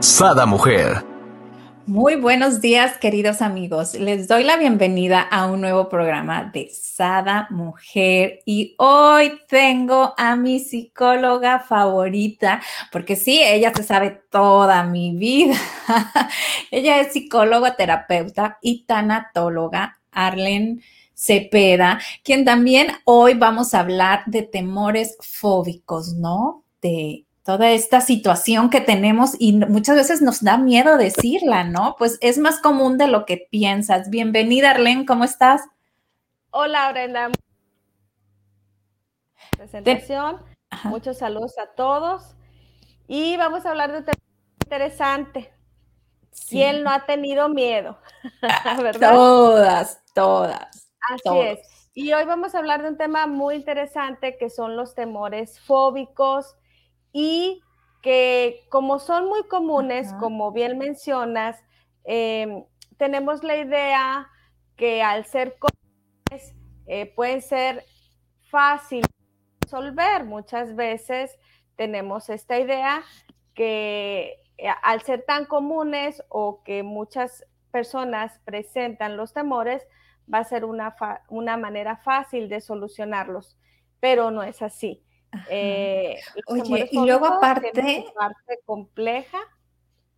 Sada Mujer. Muy buenos días, queridos amigos. Les doy la bienvenida a un nuevo programa de Sada Mujer y hoy tengo a mi psicóloga favorita, porque sí, ella se sabe toda mi vida. ella es psicóloga, terapeuta y tanatóloga, Arlen Cepeda, quien también hoy vamos a hablar de temores fóbicos, ¿no? De toda esta situación que tenemos y muchas veces nos da miedo decirla, ¿no? Pues es más común de lo que piensas. Bienvenida, Arlene, ¿cómo estás? Hola, Brenda. Presentación. Muchos saludos a todos. Y vamos a hablar de un tema interesante. ¿Quién no ha tenido miedo? ¿verdad? Todas, todas. Así es. Y hoy vamos a hablar de un tema muy interesante que son los temores fóbicos y que como son muy comunes, como bien mencionas, em, tenemos la idea que al ser comunes eh, pueden ser fácil de resolver. Muchas veces tenemos esta idea que eh, al ser tan comunes o que muchas personas presentan los temores, va a ser una, una manera fácil de solucionarlos, pero no es así. Eh, Oye, y luego aparte... Parte compleja.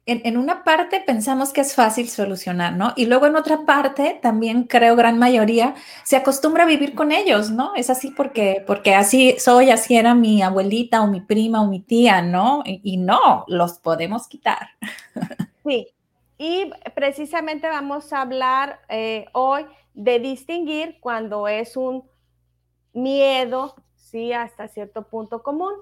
En, en, una parte pensamos que es fácil solucionar, ¿no? Y luego en otra parte, también creo gran mayoría, se acostumbra a vivir con ellos, ¿no? Es así porque, porque así soy, así era mi abuelita o mi prima o mi tía, ¿no? Y, no, los podemos quitar. Sí, y precisamente vamos a hablar eh, hoy de distinguir cuando es un miedo sí, hasta cierto punto común.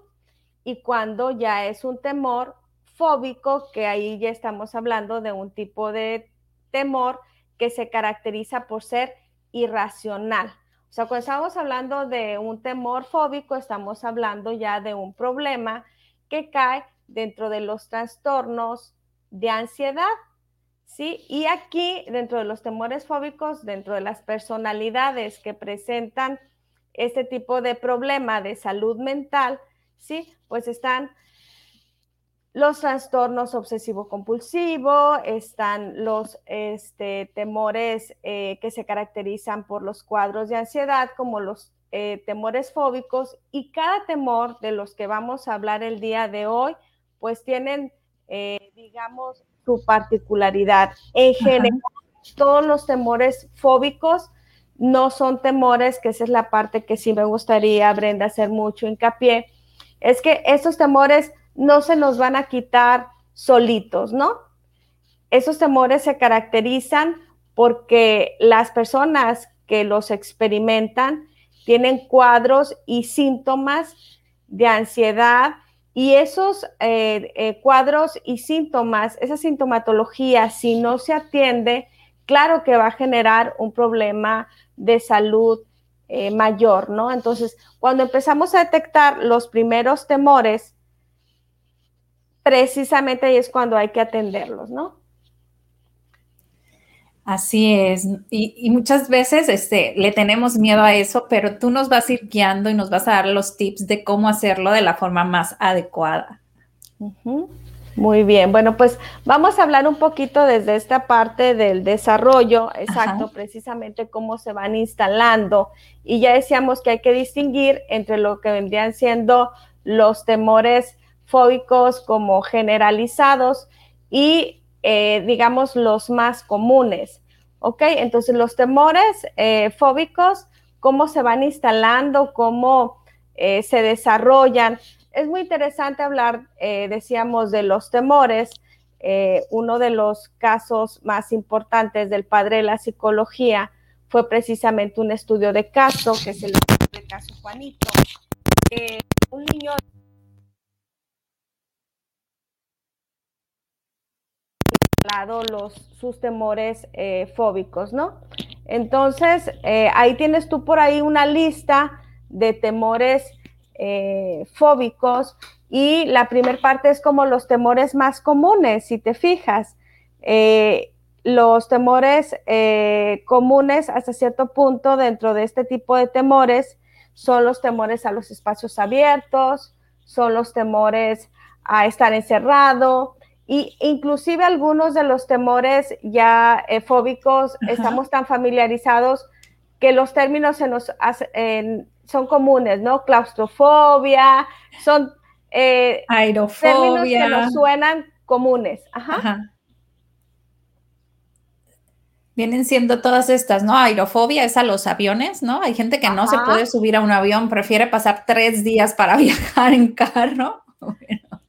Y cuando ya es un temor fóbico, que ahí ya estamos hablando de un tipo de temor que se caracteriza por ser irracional. O sea, cuando estamos hablando de un temor fóbico, estamos hablando ya de un problema que cae dentro de los trastornos de ansiedad, ¿sí? Y aquí, dentro de los temores fóbicos, dentro de las personalidades que presentan este tipo de problema de salud mental, ¿sí? Pues están los trastornos obsesivo-compulsivo, están los este, temores eh, que se caracterizan por los cuadros de ansiedad, como los eh, temores fóbicos, y cada temor de los que vamos a hablar el día de hoy, pues tienen, eh, digamos, su particularidad. En general, todos los temores fóbicos no son temores, que esa es la parte que sí me gustaría, Brenda, hacer mucho hincapié, es que esos temores no se nos van a quitar solitos, ¿no? Esos temores se caracterizan porque las personas que los experimentan tienen cuadros y síntomas de ansiedad y esos eh, eh, cuadros y síntomas, esa sintomatología, si no se atiende, claro que va a generar un problema de salud eh, mayor, ¿no? Entonces, cuando empezamos a detectar los primeros temores, precisamente ahí es cuando hay que atenderlos, ¿no? Así es. Y, muchas veces este, le tenemos miedo a eso, pero tú nos vas a ir guiando y nos vas a dar los tips de cómo hacerlo de la forma más adecuada. Muy bien, bueno, pues vamos a hablar un poquito desde esta parte del desarrollo, exacto, precisamente cómo se van instalando. Y ya decíamos que hay que distinguir entre lo que vendrían siendo los temores fóbicos como generalizados y, eh, digamos, los más comunes. ¿Ok? Entonces, los temores eh, fóbicos, cómo se van instalando, cómo eh, se desarrollan es muy interesante hablar, eh, decíamos, de los temores. Eh, uno de los casos más importantes del padre de la psicología fue precisamente un estudio de caso, que es el caso Juanito. un niño los, sus temores eh, fóbicos, ¿no? Entonces, ahí tienes tú por ahí una lista de temores eh, fóbicos y la primera parte es como los temores más comunes, si te fijas. los temores comunes hasta cierto punto dentro de este tipo de temores son los temores a los espacios abiertos, son los temores a estar encerrado, y inclusive algunos de los temores ya eh, fóbicos estamos tan familiarizados que los términos se nos son comunes, ¿no? Claustrofobia, son eh, términos que nos suenan comunes. Ajá. Vienen siendo todas estas, ¿no? Aerofobia es a los aviones, ¿no? Hay gente que no se puede subir a un avión, prefiere pasar tres días para viajar en carro.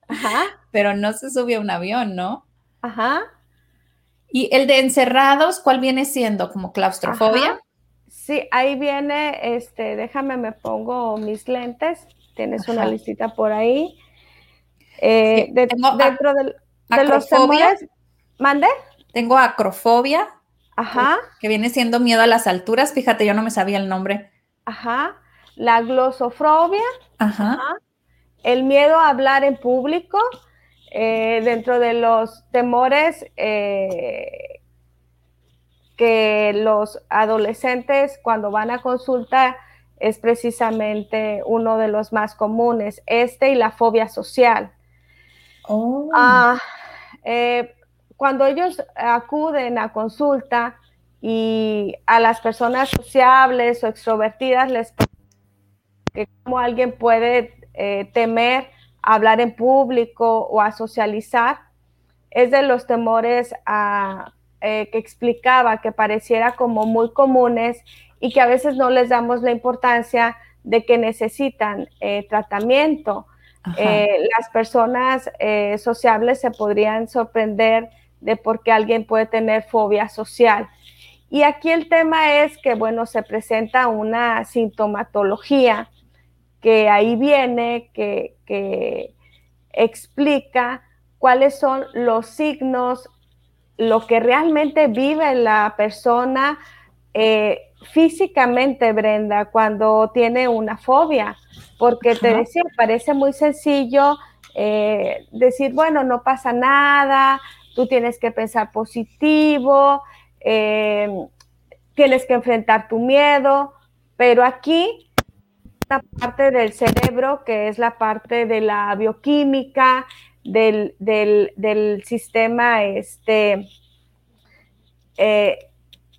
Ajá pero no se sube a un avión, ¿no? Ajá. ¿Y el de encerrados, cuál viene siendo? ¿Como claustrofobia? Sí, ahí viene, este, déjame, me pongo mis lentes. Tienes una listita por ahí. Eh, dentro de los temores. ¿Mande? Tengo acrofobia. Ajá. Que viene siendo miedo a las alturas. Fíjate, yo no me sabía el nombre. Ajá. La glosofobia. Ajá. Ajá. El miedo a hablar en público. Eh, dentro de los temores eh, que los adolescentes cuando van a consulta es precisamente uno de los más comunes, este y la fobia social. Oh. Ah, eh, cuando ellos acuden a consulta y a las personas sociables o extrovertidas les que como alguien puede temer hablar en público o a socializar, es de los temores eh, que explicaba que pareciera como muy comunes y que a veces no les damos la importancia de que necesitan eh, tratamiento. Eh, las personas sociables se podrían sorprender de por qué alguien puede tener fobia social. Y aquí el tema es que, bueno, se presenta una sintomatología que ahí viene, que, explica cuáles son los signos, lo que realmente vive la persona eh, físicamente, Brenda, cuando tiene una fobia. Porque te decía, parece muy sencillo eh, decir, bueno, no pasa nada, tú tienes que pensar positivo, eh, tienes que enfrentar tu miedo, pero aquí parte del cerebro que es la parte de la bioquímica, del, sistema, este, eh,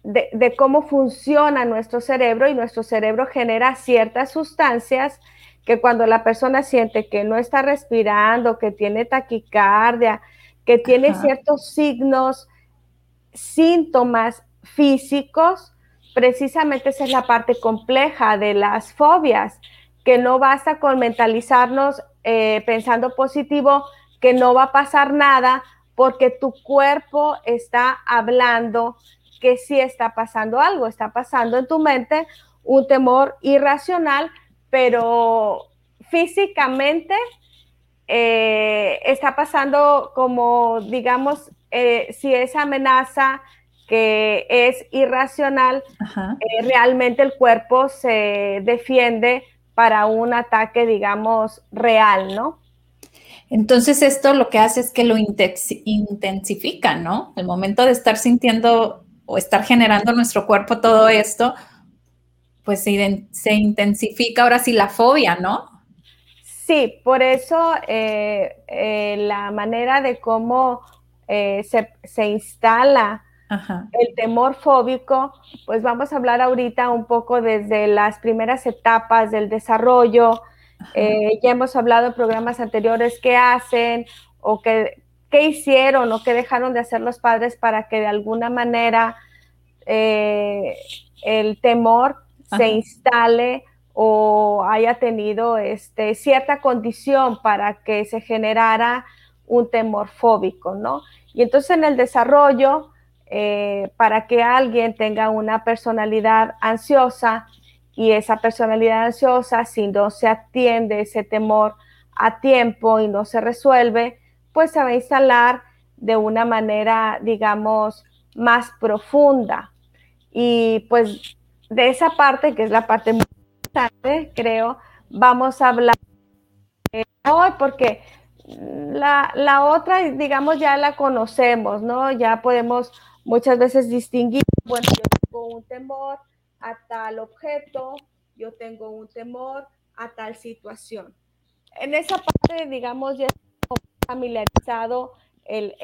de, cómo funciona nuestro cerebro y nuestro cerebro genera ciertas sustancias que cuando la persona siente que no está respirando, que tiene taquicardia, que tiene ciertos signos, síntomas físicos, precisamente esa es la parte compleja de las fobias, que no basta con mentalizarnos eh, pensando positivo, que no va a pasar nada porque tu cuerpo está hablando que sí está pasando algo, está pasando en tu mente un temor irracional, pero físicamente eh, está pasando como, digamos, eh, si esa amenaza que es irracional, eh, realmente el cuerpo se defiende para un ataque, digamos, real, ¿no? Entonces esto lo que hace es que lo intensifica, ¿no? El momento de estar sintiendo o estar generando nuestro cuerpo todo esto, pues se, intensifica ahora sí la fobia, ¿no? Sí, por eso eh, eh, la manera de cómo se, se instala el temor fóbico, pues vamos a hablar ahorita un poco desde las primeras etapas del desarrollo. Eh, ya hemos hablado en programas anteriores qué hacen o qué, hicieron o qué dejaron de hacer los padres para que de alguna manera eh, el temor se instale o haya tenido este, cierta condición para que se generara un temor fóbico, ¿no? Y entonces en el desarrollo, eh, para que alguien tenga una personalidad ansiosa y esa personalidad ansiosa, si no se atiende ese temor a tiempo y no se resuelve, pues se va a instalar de una manera, digamos, más profunda. Y pues de esa parte, que es la parte muy importante, creo, vamos a hablar hoy porque la, la, otra, digamos, ya la conocemos, ¿no? Ya podemos muchas veces distinguir, bueno, yo tengo un temor a tal objeto, yo tengo un temor a tal situación. En esa parte, digamos, ya familiarizado el,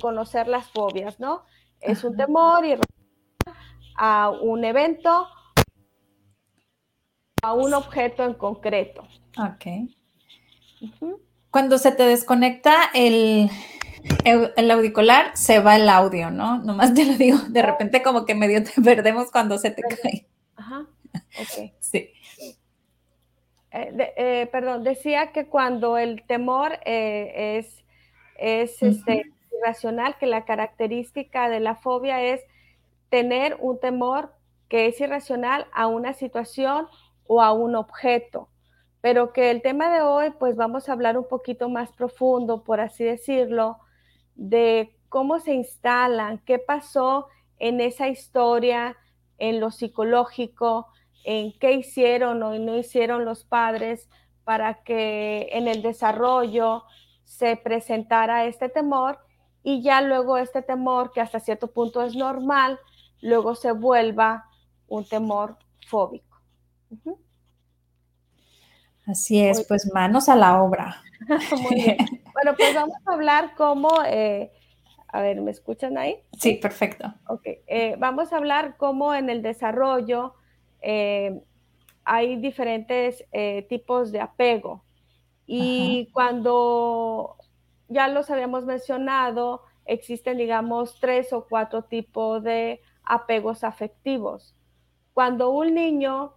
conocer las fobias, ¿no? Es un temor y a un evento, a un objeto en concreto. Ok. Cuando se te desconecta el, el, auricular, se va el audio, ¿no? Nomás te lo digo, de repente como que medio te perdemos cuando se te cae. Ajá. Ok. Sí. Eh, eh, perdón, decía que cuando el temor eh, es, es este, irracional, que la característica de la fobia es tener un temor que es irracional a una situación o a un objeto, pero que el tema de hoy, pues vamos a hablar un poquito más profundo, por así decirlo, de cómo se instalan, qué pasó en esa historia, en lo psicológico, en qué hicieron o no hicieron los padres para que en el desarrollo se presentara este temor y ya luego este temor, que hasta cierto punto es normal, luego se vuelva un temor fóbico. Así es, pues manos a la obra. Muy bien. Bueno, pues vamos a hablar cómo, eh, a ver, ¿me escuchan ahí? Sí, perfecto. Ok, eh, vamos a hablar cómo en el desarrollo eh, hay diferentes tipos de apego. Y cuando ya los habíamos mencionado, existen, digamos, tres o cuatro tipos de apegos afectivos. Cuando un niño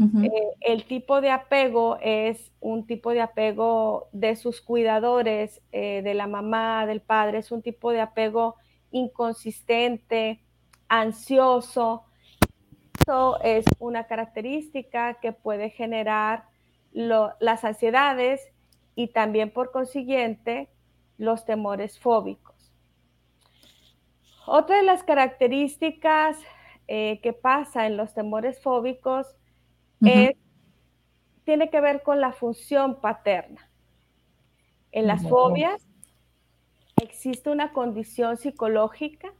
eh, el tipo de apego es un tipo de apego de sus cuidadores, eh, de la mamá, del padre, es un tipo de apego inconsistente, ansioso. Eso es una característica que puede generar las ansiedades y también por consiguiente los temores fóbicos. Otra de las características eh, que pasa en los temores fóbicos tiene que ver con la función paterna. En las fobias existe una condición psicológica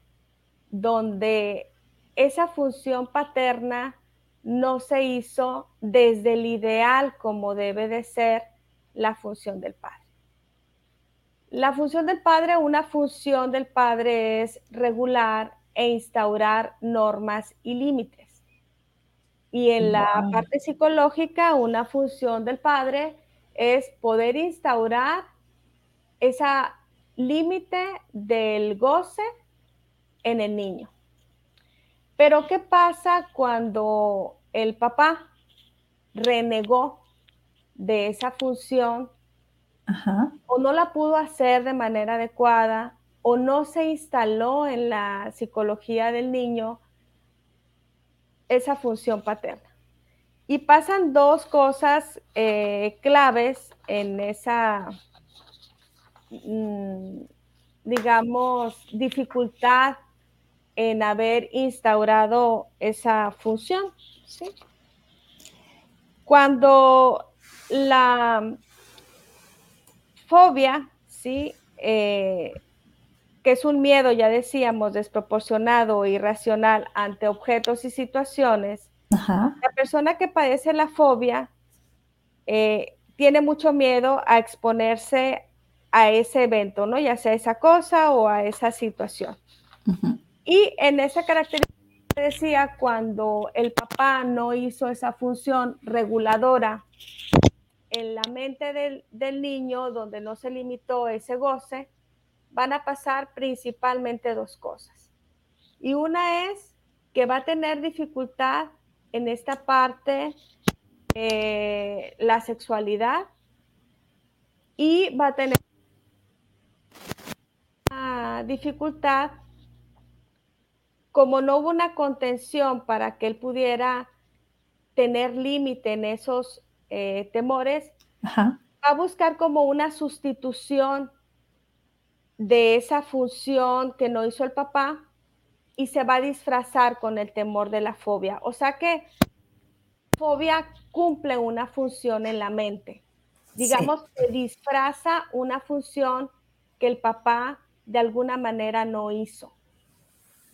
donde esa función paterna no se hizo desde el ideal como debe de ser la función del padre. La función del padre, una función del padre es regular e instaurar normas y límites. Y en la parte psicológica, una función del padre es poder instaurar esa límite del goce en el niño. Pero ¿qué pasa cuando el papá renegó de esa función o no la pudo hacer de manera adecuada o no se instaló en la psicología del niño esa función paterna. Y pasan dos cosas eh, claves en esa, mm, digamos, dificultad en haber instaurado esa función. Cuando la fobia, ¿sí? Eh, que es un miedo, ya decíamos, desproporcionado irracional ante objetos y situaciones, la persona que padece la fobia eh, tiene mucho miedo a exponerse a ese evento, ¿no? Ya sea esa cosa o a esa situación. Y en esa característica decía, cuando el papá no hizo esa función reguladora en la mente del, del niño, donde no se limitó ese goce, van a pasar principalmente dos cosas. Y una es que va a tener dificultad en esta parte de la sexualidad y va a tener dificultad como no hubo una contención para que él pudiera tener límite en esos eh, temores, va a buscar como una sustitución de esa función que no hizo el papá y se va a disfrazar con el temor de la fobia. O sea que fobia cumple una función en la mente. Digamos que disfraza una función que el papá de alguna manera no hizo.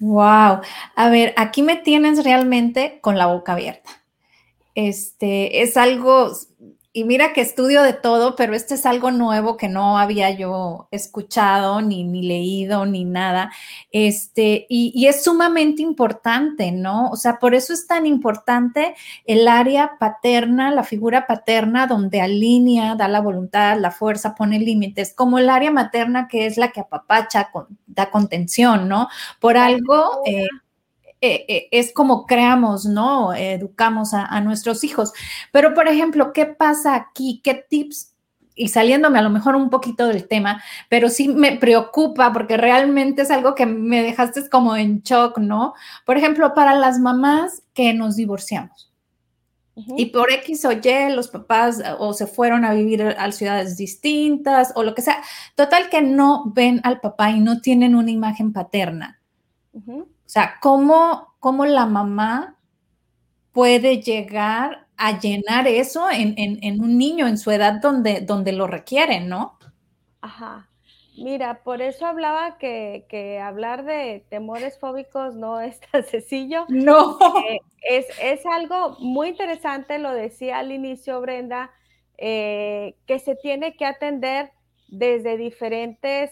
Wow. A ver, aquí me tienes realmente con la boca abierta. Este es algo y mira que estudio de todo, pero este es algo nuevo que no había yo escuchado, ni, ni leído, ni nada. Este, y, y, es sumamente importante, ¿no? O sea, por eso es tan importante el área paterna, la figura paterna, donde alinea, da la voluntad, la fuerza, pone límites, como el área materna, que es la que apapacha, da contención, ¿no? Por algo. Eh, eh, eh, es como creamos, ¿no? Educamos a, nuestros hijos. Pero, por ejemplo, ¿qué pasa aquí? ¿Qué tips? Y saliéndome a lo mejor un poquito del tema, pero sí me preocupa porque realmente es algo que me dejaste como en shock, ¿no? Por ejemplo, para las mamás que nos divorciamos. Y por X o Y los papás o se fueron a vivir a ciudades distintas o lo que sea. Total que no ven al papá y no tienen una imagen paterna. O sea, ¿cómo, cómo la mamá puede llegar a llenar eso en, un niño en su edad donde, donde lo requieren, ¿no? Ajá. Mira, por eso hablaba que, hablar de temores fóbicos no es tan sencillo. No. Eh, es, es, algo muy interesante, lo decía al inicio Brenda, eh, que se tiene que atender desde diferentes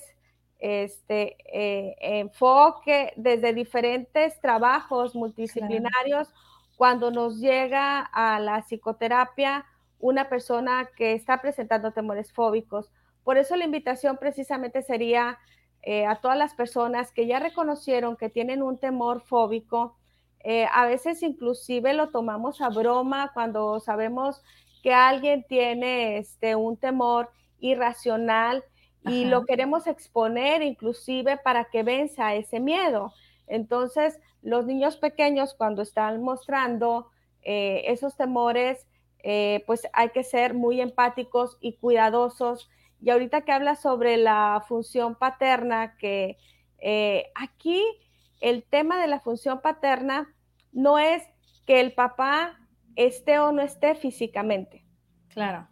este, eh, enfoque desde diferentes trabajos multidisciplinarios cuando nos llega a la psicoterapia una persona que está presentando temores fóbicos. Por eso la invitación precisamente sería eh, a todas las personas que ya reconocieron que tienen un temor fóbico. Eh, a veces inclusive lo tomamos a broma cuando sabemos que alguien tiene este, un temor irracional y lo queremos exponer inclusive para que venza ese miedo. Entonces, los niños pequeños cuando están mostrando eh, esos temores, eh, pues hay que ser muy empáticos y cuidadosos. Y ahorita que habla sobre la función paterna, que eh, aquí el tema de la función paterna no es que el papá esté o no esté físicamente. Claro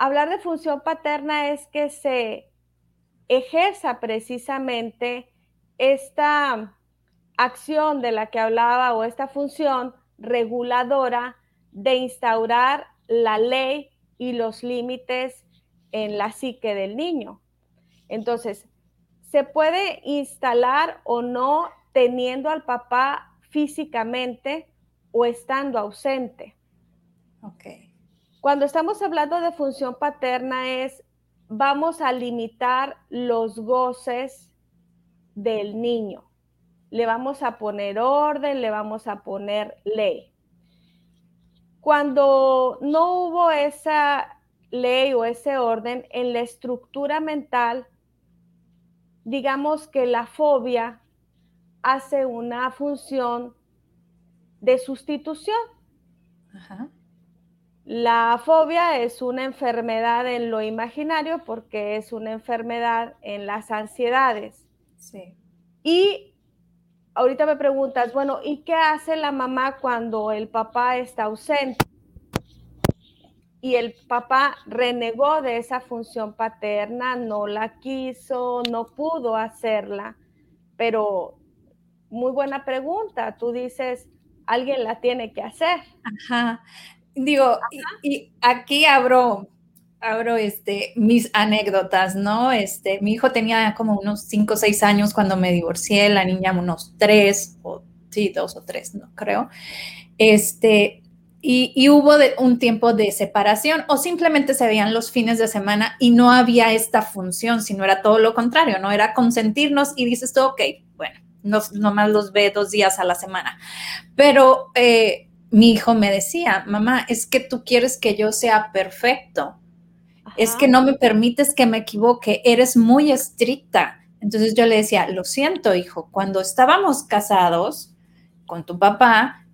hablar de función paterna es que se ejerza precisamente esta acción de la que hablaba o esta función reguladora de instaurar la ley y los límites en la psique del niño. Entonces, se puede instalar o no teniendo al papá físicamente o estando ausente. Ok. Cuando estamos hablando de función paterna es, vamos a limitar los goces del niño. Le vamos a poner orden, le vamos a poner ley. Cuando no hubo esa ley o ese orden en la estructura mental, digamos que la fobia hace una función de sustitución. Ajá. La fobia es una enfermedad en lo imaginario porque es una enfermedad en las ansiedades. Sí. Y ahorita me preguntas, bueno, ¿y qué hace la mamá cuando el papá está ausente? Y el papá renegó de esa función paterna, no la quiso, no pudo hacerla. Pero muy buena pregunta, tú dices, alguien la tiene que hacer. Ajá. Digo, y, aquí abro, abro este, mis anécdotas, ¿no? Este, mi hijo tenía como unos 5 o 6 años cuando me divorcié, la niña unos 3, o sí, 2 o 3, no creo. Este, y, y, hubo de, un tiempo de separación o simplemente se veían los fines de semana y no había esta función, sino era todo lo contrario, ¿no? Era consentirnos y dices tú, ok, bueno, no, nomás los ve dos días a la semana. Pero eh, mi hijo me decía, mamá, es que tú quieres que yo sea perfecto, es que no me permites que me equivoque, eres muy estricta. Entonces yo le decía, lo siento, hijo, cuando estábamos casados con tu papá,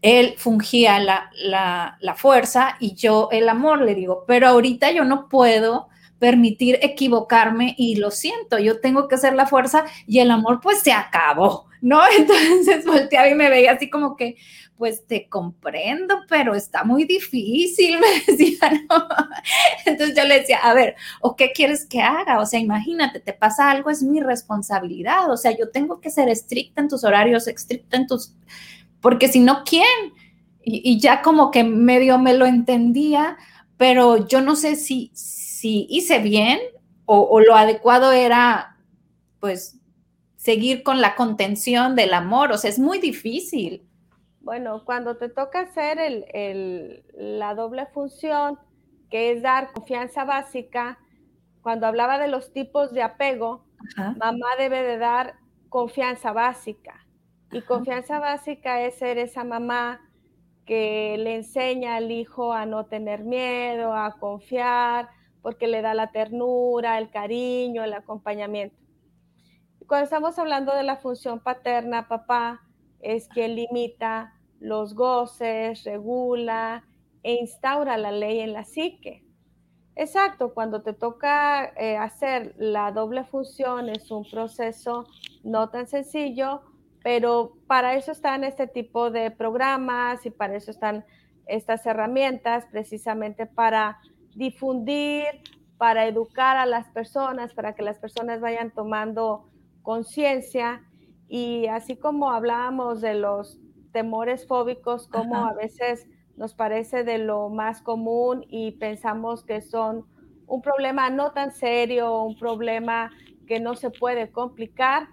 él fungía la, la, la fuerza y yo el amor, le digo, pero ahorita yo no puedo permitir equivocarme y lo siento, yo tengo que hacer la fuerza y el amor pues se acabó, ¿no? Entonces volteaba y me veía así como que, pues te comprendo, pero está muy difícil, me decía. Entonces yo le decía, a ver, ¿o qué quieres que haga? O sea, imagínate, te pasa algo, es mi responsabilidad, o sea, yo tengo que ser estricta en tus horarios, estricta en tus, porque si no, ¿quién? Y, ya como que medio me lo entendía, pero yo no sé si, si hice bien o, o lo adecuado era, pues, seguir con la contención del amor, o sea, es muy difícil. Bueno, cuando te toca hacer el, la doble función, que es dar confianza básica, cuando hablaba de los tipos de apego, mamá debe de dar confianza básica. Y confianza básica es ser esa mamá que le enseña al hijo a no tener miedo, a confiar, porque le da la ternura, el cariño, el acompañamiento. Cuando estamos hablando de la función paterna, papá es quien limita los goces, regula e instaura la ley en la psique. Exacto, cuando te toca eh, hacer la doble función es un proceso no tan sencillo, pero para eso están este tipo de programas y para eso están estas herramientas, precisamente para difundir, para educar a las personas, para que las personas vayan tomando conciencia. Y así como hablábamos de los temores fóbicos, como a veces nos parece de lo más común y pensamos que son un problema no tan serio, un problema que no se puede complicar.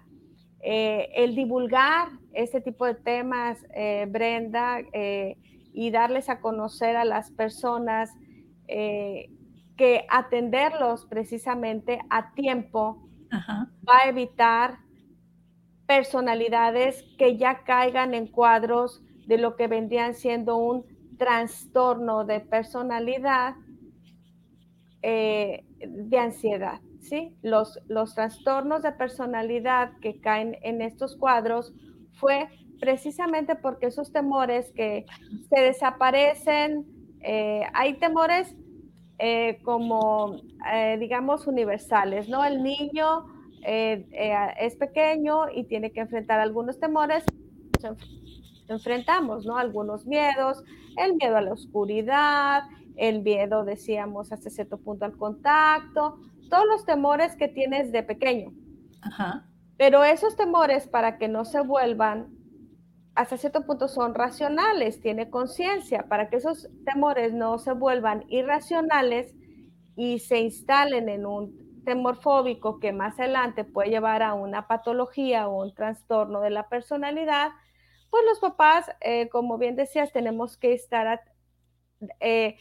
Eh, el divulgar este tipo de temas, eh, Brenda, eh, y darles a conocer a las personas que atenderlos precisamente a tiempo va a evitar personalidades que ya caigan en cuadros de lo que vendrían siendo un trastorno de personalidad eh, de ansiedad. ¿sí? Los, los trastornos de personalidad que caen en estos cuadros fue precisamente porque esos temores que se desaparecen, eh, hay temores eh, como, digamos, universales, ¿no? El niño eh, eh, es pequeño y tiene que enfrentar algunos temores, enfrentamos, ¿no? Algunos miedos, el miedo a la oscuridad, el miedo, decíamos, hasta cierto punto al contacto, todos los temores que tienes de pequeño. Pero esos temores, para que no se vuelvan, hasta cierto punto son racionales, tiene conciencia, para que esos temores no se vuelvan irracionales y se instalen en un temor fóbico que más adelante puede llevar a una patología o un trastorno de la personalidad, pues los papás, eh, como bien decías, tenemos que estar eh,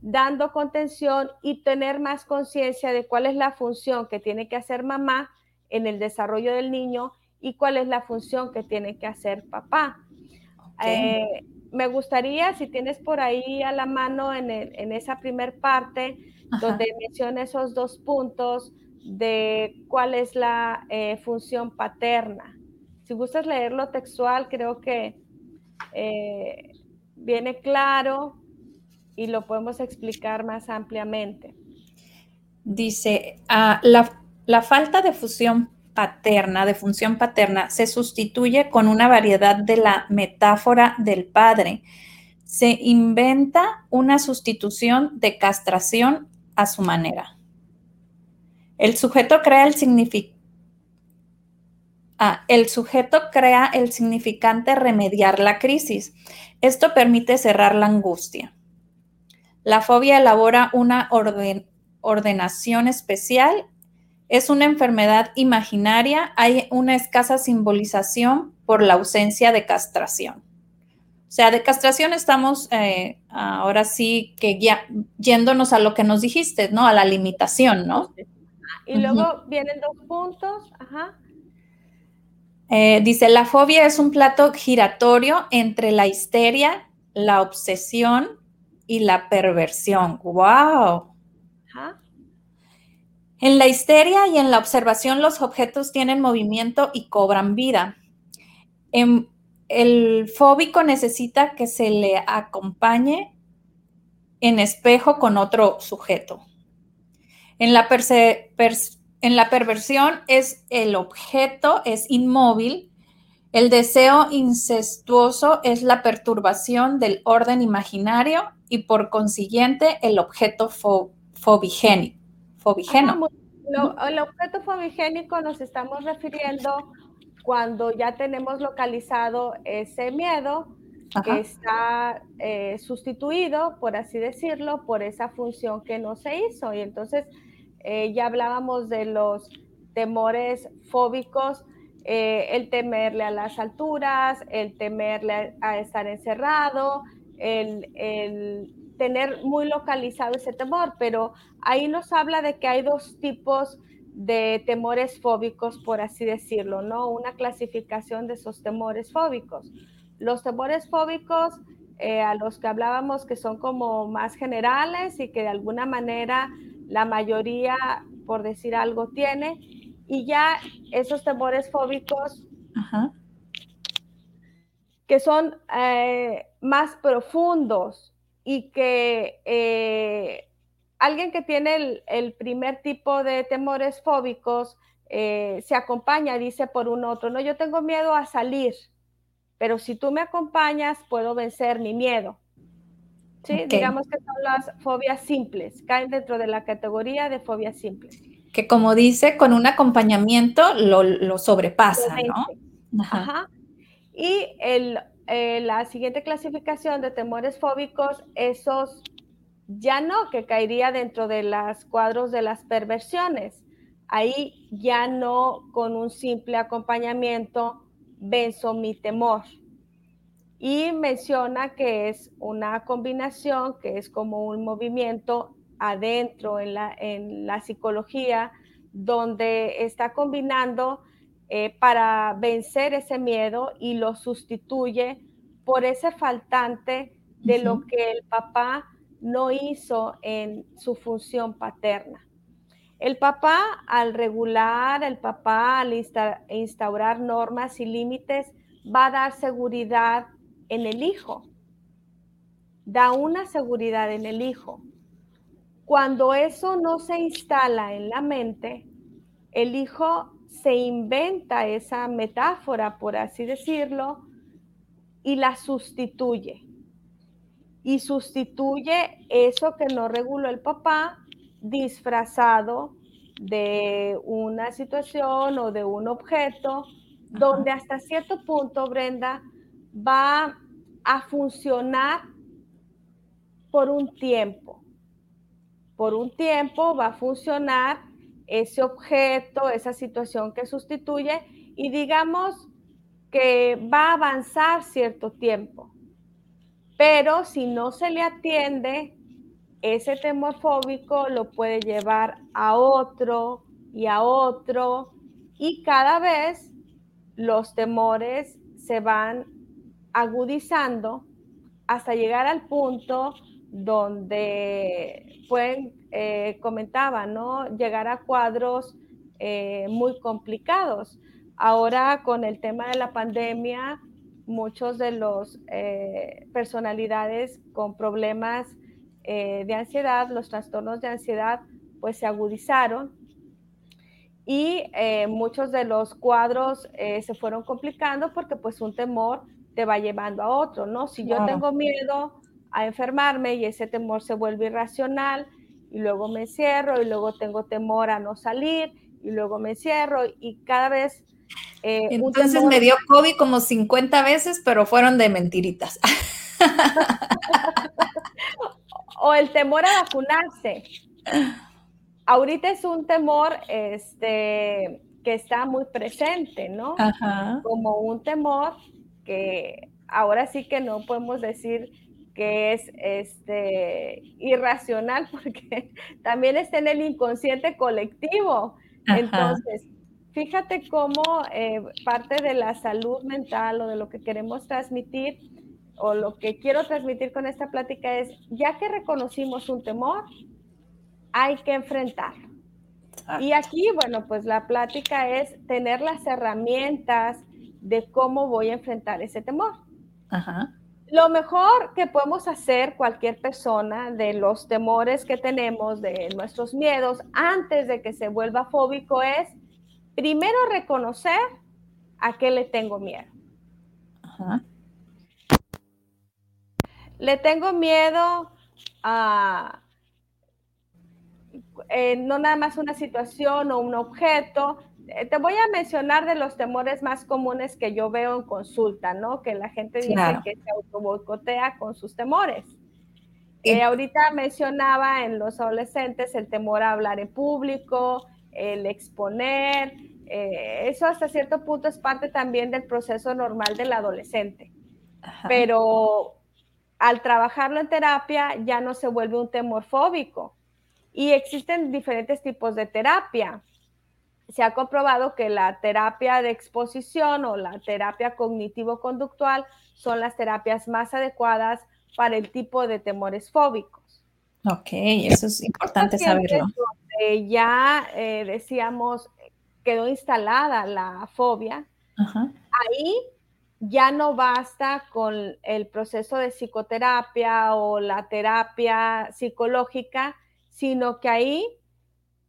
dando contención y tener más conciencia de cuál es la función que tiene que hacer mamá en el desarrollo del niño y cuál es la función que tiene que hacer papá. Eh, me gustaría, si tienes por ahí a la mano en, en esa primer parte, donde menciona esos dos puntos de cuál es la eh, función paterna. Si gustas leerlo textual, creo que eh, viene claro y lo podemos explicar más ampliamente. Dice, ah, la, la falta de función paterna, de función paterna, se sustituye con una variedad de la metáfora del padre. Se inventa una sustitución de castración a su manera. El sujeto crea el. Ah, el sujeto crea el significante remediar la crisis. Esto permite cerrar la angustia. La fobia elabora una ordenación especial. Es una enfermedad imaginaria. Hay una escasa simbolización por la ausencia de castración. O sea, de castración estamos eh, ahora sí que yéndonos a lo que nos dijiste, ¿no? A la limitación, ¿no? Y luego vienen dos puntos, ajá. Eh, dice, la fobia es un plato giratorio entre la histeria, la obsesión y la perversión. ¡Wow! En la histeria y en la observación los objetos tienen movimiento y cobran vida. En, el fóbico necesita que se le acompañe en espejo con otro sujeto. En la, en la perversión es el objeto, es inmóvil. El deseo incestuoso es la perturbación del orden imaginario y por consiguiente el objeto fobigénico. Fobigeno. el objeto fobigénico nos estamos refiriendo cuando ya tenemos localizado ese miedo que está eh, sustituido, por así decirlo, por esa función que no se hizo. Y entonces eh, ya hablábamos de los temores fóbicos, eh, el temerle a las alturas, el temerle a, estar encerrado, el, el, tener muy localizado ese temor, pero ahí nos habla de que hay dos tipos de temores fóbicos, por así decirlo, ¿no? Una clasificación de esos temores fóbicos. Los temores fóbicos eh, a los que hablábamos que son como más generales y que de alguna manera la mayoría, por decir algo, tiene. Y ya esos temores fóbicos que son eh, más profundos y que eh, alguien que tiene el, primer tipo de temores fóbicos eh, se acompaña, dice por un otro, no, yo tengo miedo a salir, pero si tú me acompañas, puedo vencer mi miedo. ¿Sí? Digamos que son las fobias simples, caen dentro de la categoría de fobias simples. Que como dice, con un acompañamiento lo, sobrepasa, ¿no? Ajá. Y el, eh, la siguiente clasificación de temores fóbicos, esos ya no, que caería dentro de los cuadros de las perversiones. Ahí ya no con un simple acompañamiento venzo mi temor. Y menciona que es una combinación, que es como un movimiento adentro en la, en la psicología, donde está combinando eh, para vencer ese miedo y lo sustituye por ese faltante de lo que el papá no hizo en su función paterna. El papá al regular, el papá al instaurar normas y límites, va a dar seguridad en el hijo. Da una seguridad en el hijo. Cuando eso no se instala en la mente, el hijo se inventa esa metáfora, por así decirlo, y la sustituye y sustituye eso que no reguló el papá disfrazado de una situación o de un objeto, donde hasta cierto punto, Brenda, va a funcionar por un tiempo. Por un tiempo va a funcionar ese objeto, esa situación que sustituye y digamos que va a avanzar cierto tiempo. Pero si no se le atiende, ese temor fóbico lo puede llevar a otro y a otro y cada vez los temores se van agudizando hasta llegar al punto donde pueden, eh, comentaba, ¿no? Llegar a cuadros eh, muy complicados. Ahora con el tema de la pandemia, muchos de los eh, personalidades con problemas de ansiedad, los trastornos de ansiedad, pues se agudizaron y muchos de los cuadros se fueron complicando porque pues un temor te va llevando a otro, ¿no? Si yo tengo miedo a enfermarme y ese temor se vuelve irracional y luego me encierro y luego tengo temor a no salir y luego me encierro y cada vez eh, Entonces me dio COVID como 50 veces, pero fueron de mentiritas. o el temor a vacunarse. Ahorita es un temor este, que está muy presente, ¿no? Como un temor que ahora sí que no podemos decir que es este, irracional porque también está en el inconsciente colectivo. Entonces, fíjate cómo eh, parte de la salud mental o de lo que queremos transmitir o lo que quiero transmitir con esta plática es, ya que reconocimos un temor, hay que enfrentarlo. Y aquí, bueno, pues la plática es tener las herramientas de cómo voy a enfrentar ese temor. Lo mejor que podemos hacer cualquier persona de los temores que tenemos, de nuestros miedos, antes de que se vuelva fóbico es primero reconocer a qué le tengo miedo. Le tengo miedo a eh, no nada más una situación o un objeto. Eh, te voy a mencionar de los temores más comunes que yo veo en consulta, ¿no? Que la gente dice que se autoboicotea con sus temores. Eh, ahorita mencionaba en los adolescentes el temor a hablar en público, el exponer. eso hasta cierto punto es parte también del proceso normal del adolescente. Pero al trabajarlo en terapia ya no se vuelve un temor fóbico y existen diferentes tipos de terapia. Se ha comprobado que la terapia de exposición o la terapia cognitivo-conductual son las terapias más adecuadas para el tipo de temores fóbicos. Ok, eso es importante saberlo. ya eh, decíamos, quedó instalada la fobia. Ahí ya no basta con el proceso de psicoterapia o la terapia psicológica, sino que ahí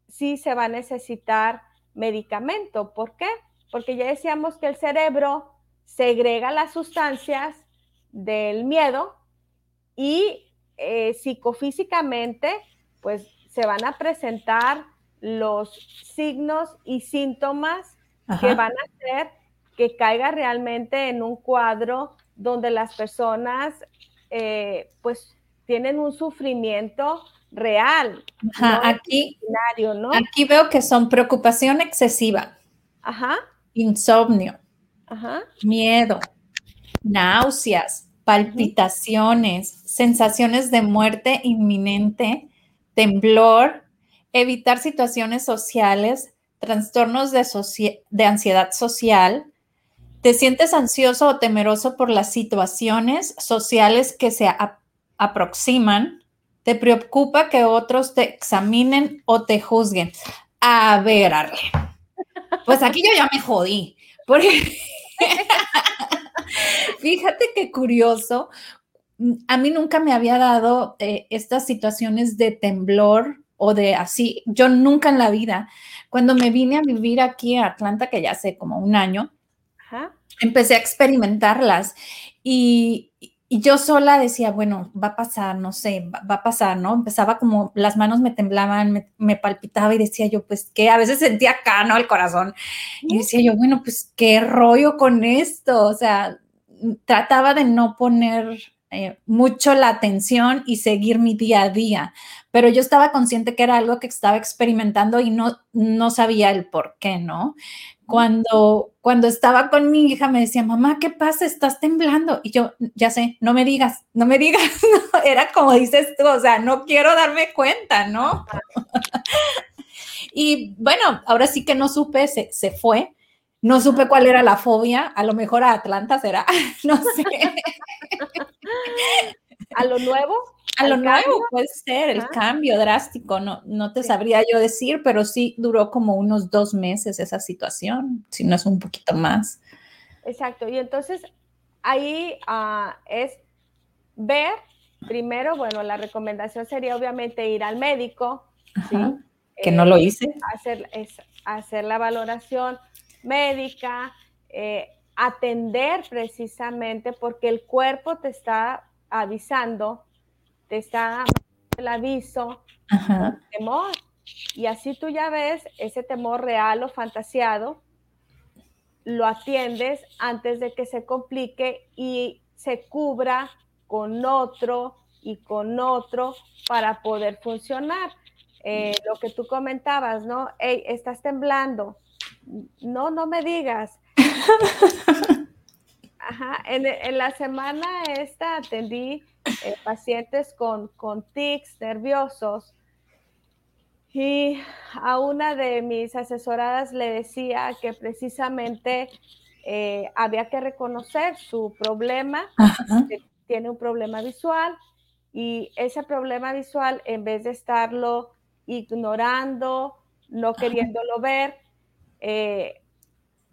sí se va a necesitar medicamento. ¿Por qué? Porque ya decíamos que el cerebro segrega las sustancias del miedo y eh, psicofísicamente, pues se van a presentar los signos y síntomas que van a hacer que caiga realmente en un cuadro donde las personas eh, pues tienen un sufrimiento real. aquí, aquí veo que son preocupación excesiva, insomnio, miedo, náuseas, palpitaciones, sensaciones de muerte inminente, temblor, evitar situaciones sociales, trastornos de, de ansiedad social, te sientes ansioso o temeroso por las situaciones sociales que se aproximan, te preocupa que otros te examinen o te juzguen. A ver, Arle. Pues aquí yo ya me jodí. Porque fíjate qué curioso. A mí nunca me había dado eh, estas situaciones de temblor o de así. Yo nunca en la vida. Cuando me vine a vivir aquí a Atlanta, que ya hace como un año, empecé a experimentarlas y, y yo sola decía, bueno, va a pasar, no sé, va, a pasar, ¿no? Empezaba como las manos me temblaban, me, palpitaba y decía yo, pues que a veces sentía acá, ¿no? El corazón. Y decía yo, bueno, pues qué rollo con esto. O sea, trataba de no poner eh, mucho la atención y seguir mi día a día, pero yo estaba consciente que era algo que estaba experimentando y no, no sabía el por qué, ¿no? Cuando, cuando estaba con mi hija me decía, mamá, ¿qué pasa? Estás temblando. Y yo, ya sé, no me digas, no me digas. era como dices tú, o sea, no quiero darme cuenta, ¿no? y bueno, ahora sí que no supe, se, se fue. No supe cuál era la fobia, a lo mejor a Atlanta será, no sé. ¿A lo nuevo? A lo nuevo puede ser, el cambio drástico, no, no te sabría yo decir, pero sí duró como unos dos meses esa situación, si no es un poquito más. Exacto, y entonces ahí ah, es ver, primero, bueno, la recomendación sería obviamente ir al médico, que no lo eh, hice. Hacer, hacer la valoración médica, eh, atender precisamente porque el cuerpo te está avisando te está el aviso, temor. Y así tú ya ves ese temor real o fantaseado, lo atiendes antes de que se complique y se cubra con otro y con otro para poder funcionar. Eh, lo que tú comentabas, ¿no? Hey, estás temblando. No, no me digas. Ajá, en, en la semana esta atendí eh, pacientes con, con tics nerviosos. Y a una de mis asesoradas le decía que precisamente eh, había que reconocer su problema, que tiene un problema visual y ese problema visual, en vez de estarlo ignorando, no queriéndolo ver, eh,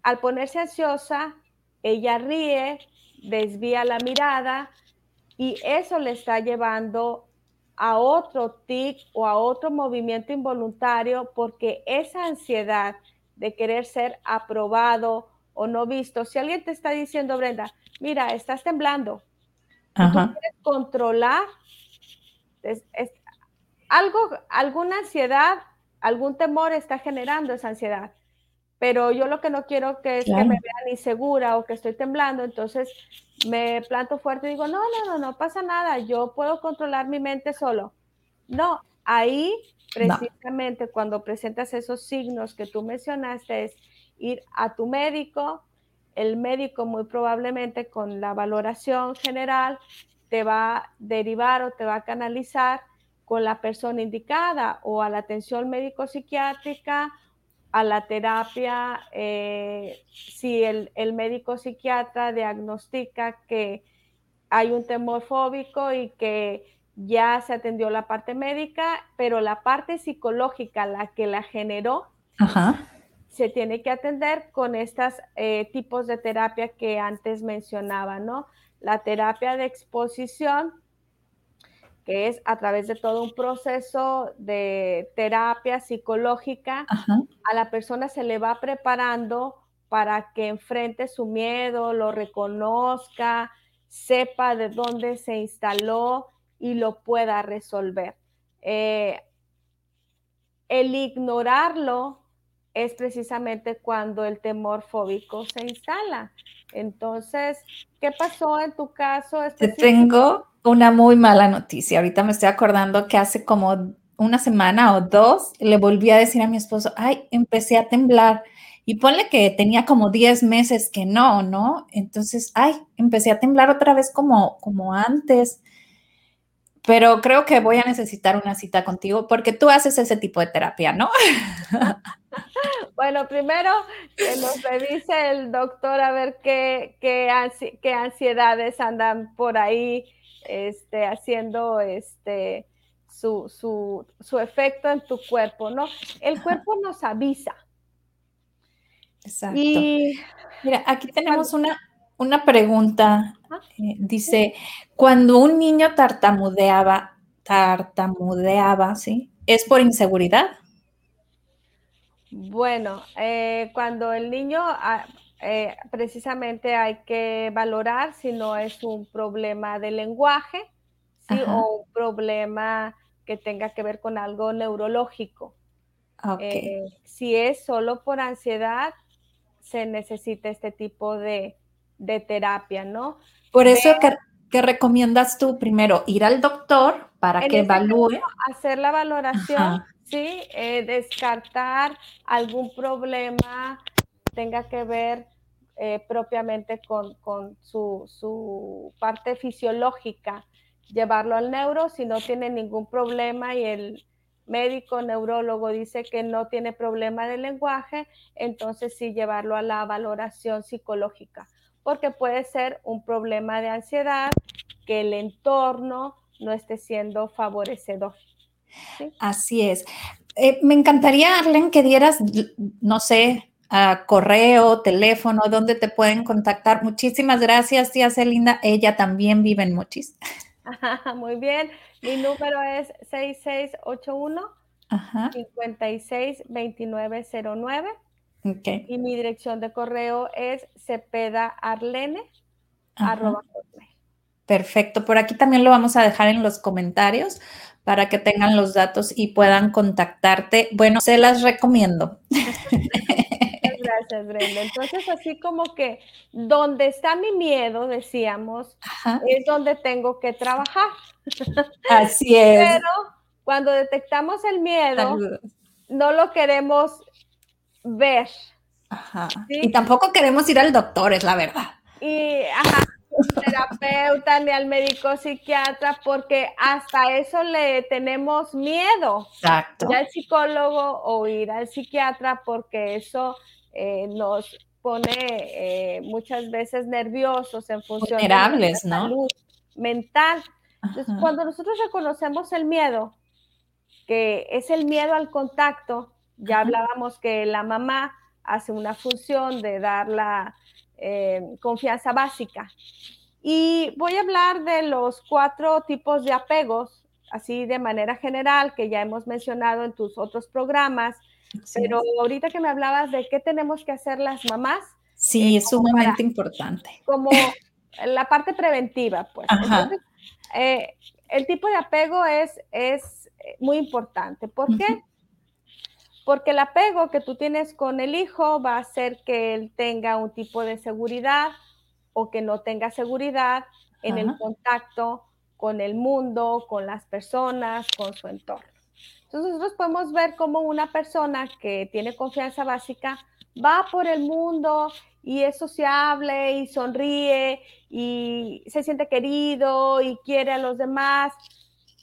al ponerse ansiosa, ella ríe, desvía la mirada, y eso le está llevando a otro tic o a otro movimiento involuntario porque esa ansiedad de querer ser aprobado o no visto, si alguien te está diciendo, Brenda, mira, estás temblando, tú quieres controlar, algo, alguna ansiedad, algún temor está generando esa ansiedad pero yo lo que no quiero que es que me vean insegura o que estoy temblando, entonces me planto fuerte y digo, no, no, no, no pasa nada, yo puedo controlar mi mente solo. No, ahí precisamente cuando presentas esos signos que tú mencionaste es ir a tu médico, el médico muy probablemente con la valoración general te va a derivar o te va a canalizar con la persona indicada o a la atención médico psiquiátrica a la terapia eh, si el, médico psiquiatra diagnostica que hay un temor fóbico y que ya se atendió la parte médica, pero la parte psicológica, la que la generó, se tiene que atender con estos eh, tipos de terapia que antes mencionaba, ¿no? La terapia de exposición, que es a través de todo un proceso de terapia psicológica, a la persona se le va preparando para que enfrente su miedo, lo reconozca, sepa de dónde se instaló y lo pueda resolver. Eh, el ignorarlo es precisamente cuando el temor fóbico se instala. Entonces, ¿qué pasó en tu caso? Te tengo una muy mala noticia. Ahorita me estoy acordando que hace como una semana o dos le volví a decir a mi esposo, ay, empecé a temblar. Y ponle que tenía como 10 meses que no, ¿no? Entonces, ay, empecé a temblar otra vez como, como antes. Pero creo que voy a necesitar una cita contigo porque tú haces ese tipo de terapia, ¿no? Bueno, primero que nos revise el doctor a ver qué, qué, qué ansiedades andan por ahí este, haciendo este, su, su, efecto en tu cuerpo, ¿no? El cuerpo nos avisa. Exacto. Y mira, aquí tenemos una, una pregunta. Eh, dice, cuando un niño tartamudeaba, tartamudeaba, ¿sí? ¿Es por inseguridad? Bueno, eh, cuando el niño ah, eh, precisamente hay que valorar si no es un problema de lenguaje o un problema que tenga que ver con algo neurológico. Eh, si es solo por ansiedad, se necesita este tipo de, terapia, ¿no? Por eso, ¿qué, recomiendas tú? Primero, ir al doctor para que evalúe. hacer la valoración, sí, eh, descartar algún problema tenga que ver eh, propiamente con, su, parte fisiológica, llevarlo al neuro si no tiene ningún problema y el médico neurólogo dice que no tiene problema de lenguaje, entonces sí llevarlo a la valoración psicológica, porque puede ser un problema de ansiedad que el entorno no esté siendo favorecedor. Así es. Eh, me encantaría, Arlen, que dieras, no sé, a correo, teléfono, donde te pueden contactar. Muchísimas gracias, tía Celinda. Ella también vive en Mochis. Muy bien. Mi número es 6681 562909. Okay. Y mi dirección de correo es cepedaarlene. Perfecto. Por aquí también lo vamos a dejar en los comentarios para que tengan los datos y puedan contactarte. Bueno, se las recomiendo. Gracias, Brenda. Entonces, así como que donde está mi miedo, decíamos, es donde tengo que trabajar. Así es. Pero cuando detectamos el miedo, no lo queremos ver. Y tampoco queremos ir al doctor, es la verdad. Y, ajá, terapeuta ni al médico psiquiatra porque hasta eso le tenemos miedo. Exacto. Ir al psicólogo o ir al psiquiatra porque eso eh, nos pone eh, muchas veces nerviosos en función de la salud mental. Entonces, cuando nosotros reconocemos el miedo, que es el miedo al contacto, ya hablábamos que la mamá hace una función de dar la eh, confianza básica. Y voy a hablar de los cuatro tipos de apegos, así de manera general, que ya hemos mencionado en tus otros programas. Pero ahorita que me hablabas de qué tenemos que hacer las mamás. Sí, eh, es sumamente importante. Como la parte preventiva, pues. Eh, el tipo de apego es, es muy importante. ¿Por qué? Porque el apego que tú tienes con el hijo va a hacer que él tenga un tipo de seguridad o que no tenga seguridad en el contacto con el mundo, con las personas, con su entorno. Entonces nosotros podemos ver cómo una persona que tiene confianza básica va por el mundo y es sociable y sonríe y se siente querido y quiere a los demás.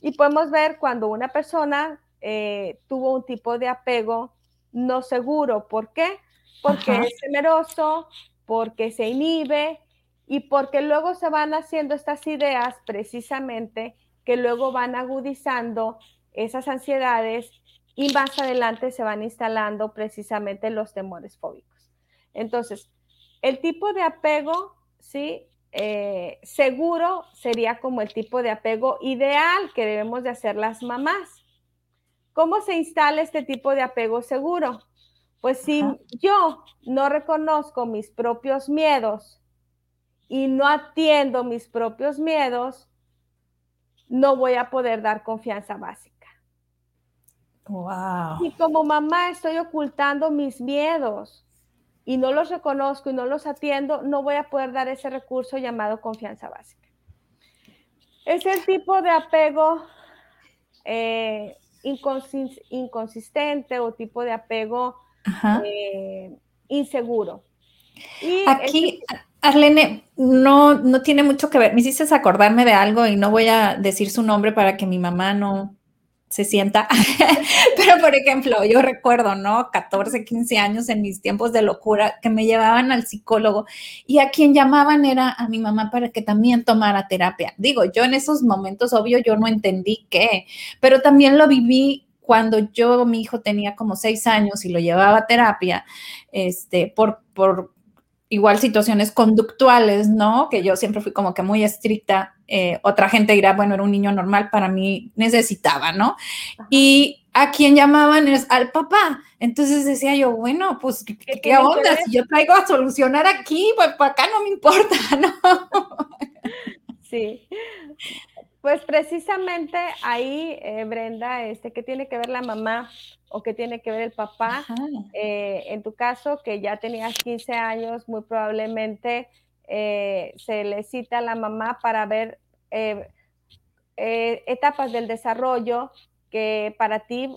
Y podemos ver cuando una persona eh, tuvo un tipo de apego no seguro. ¿Por qué? Porque es temeroso, porque se inhibe y porque luego se van haciendo estas ideas precisamente que luego van agudizando esas ansiedades y más adelante se van instalando precisamente los temores fóbicos. Entonces, el tipo de apego, ¿sí? Eh, seguro sería como el tipo de apego ideal que debemos de hacer las mamás. ¿Cómo se instala este tipo de apego seguro? Pues si yo no reconozco mis propios miedos y no atiendo mis propios miedos, no voy a poder dar confianza básica. Wow. Y como mamá estoy ocultando mis miedos, y no los reconozco y no los atiendo, no voy a poder dar ese recurso llamado confianza básica. Es el tipo de apego eh, inconsistente o tipo de apego eh, inseguro. Aquí, Arlene, no, no tiene mucho que ver. Me hiciste acordarme de algo y no voy a decir su nombre para que mi mamá no, se sienta. Pero, por ejemplo, yo recuerdo, ¿no? 14, 15 años en mis tiempos de locura que me llevaban al psicólogo y a quien llamaban era a mi mamá para que también tomara terapia. Digo, yo en esos momentos, obvio, yo no entendí qué, pero también lo viví cuando yo, mi hijo tenía como seis años y lo llevaba a terapia, este, por, por igual situaciones conductuales, ¿no? Que yo siempre fui como que muy estricta. Eh, otra gente dirá, bueno, era un niño normal, para mí necesitaba, ¿no? Y a quien llamaban es al papá. Entonces decía yo, bueno, pues, ¿qué, onda? Si yo traigo a solucionar aquí, pues para acá no me importa, ¿no? Sí. Pues precisamente ahí, eh, Brenda, este, ¿qué tiene que ver la mamá o qué tiene que ver el papá? Eh, en tu caso, que ya tenías 15 años, muy probablemente eh, se le cita a la mamá para ver etapas del desarrollo que para ti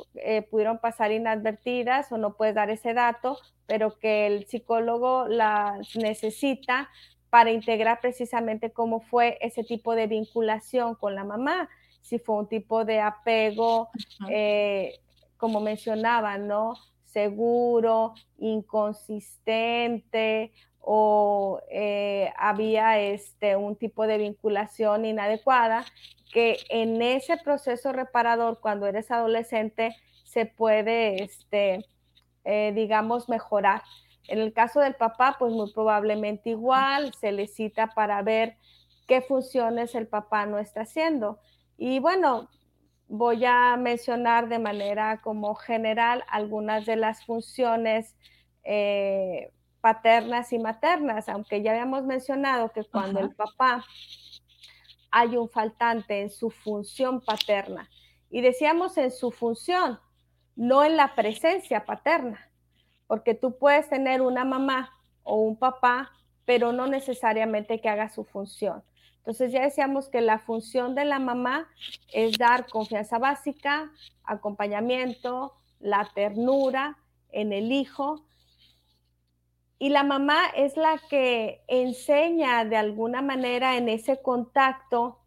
pudieron pasar inadvertidas o no puedes dar ese dato, pero que el psicólogo las necesita para integrar precisamente cómo fue ese tipo de vinculación con la mamá, si fue un tipo de apego, eh, como mencionaba, ¿no? Seguro, inconsistente o eh, había este, un tipo de vinculación inadecuada que en ese proceso reparador, cuando eres adolescente, se puede, este, eh, digamos, mejorar. En el caso del papá, pues muy probablemente igual, se le cita para ver qué funciones el papá no está haciendo. Y bueno, voy a mencionar de manera como general algunas de las funciones eh, paternas y maternas, aunque ya habíamos mencionado que cuando el papá hay un faltante en su función paterna, y decíamos en su función, no en la presencia paterna porque tú puedes tener una mamá o un papá, pero no necesariamente que haga su función. Entonces ya decíamos que la función de la mamá es dar confianza básica, acompañamiento, la ternura en el hijo. Y la mamá es la que enseña de alguna manera en ese contacto,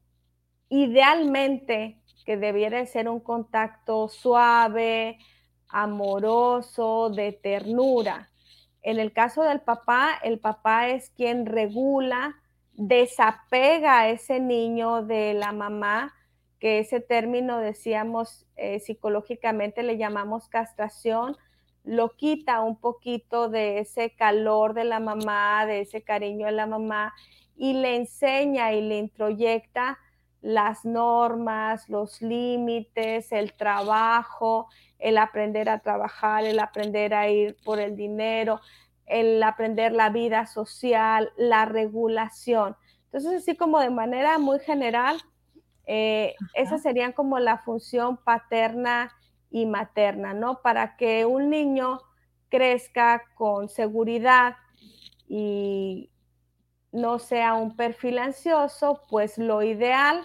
idealmente que debiera ser un contacto suave, amoroso, de ternura. En el caso del papá, el papá es quien regula, desapega a ese niño de la mamá, que ese término decíamos eh, psicológicamente le llamamos castración, lo quita un poquito de ese calor de la mamá, de ese cariño de la mamá y le enseña y le introyecta las normas, los límites, el trabajo, el aprender a trabajar, el aprender a ir por el dinero, el aprender la vida social, la regulación. Entonces, así como de manera muy general, eh, esas serían como la función paterna y materna, ¿no? Para que un niño crezca con seguridad y no sea un perfil ansioso, pues lo ideal,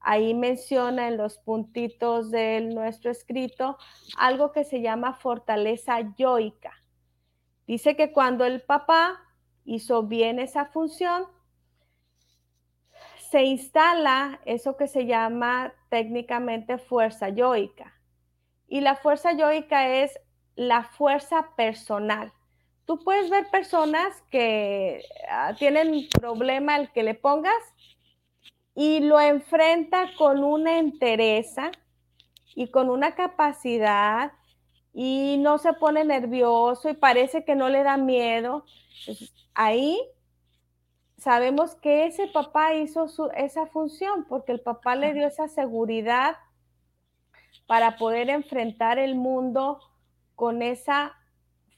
ahí menciona en los puntitos de nuestro escrito algo que se llama fortaleza yoica. Dice que cuando el papá hizo bien esa función, se instala eso que se llama técnicamente fuerza yoica. Y la fuerza yoica es la fuerza personal. Tú puedes ver personas que ah, tienen problema el que le pongas y lo enfrenta con una entereza y con una capacidad y no se pone nervioso y parece que no le da miedo. ahí sabemos que ese papá hizo esa función porque el papá le dio esa seguridad para poder enfrentar el mundo con esa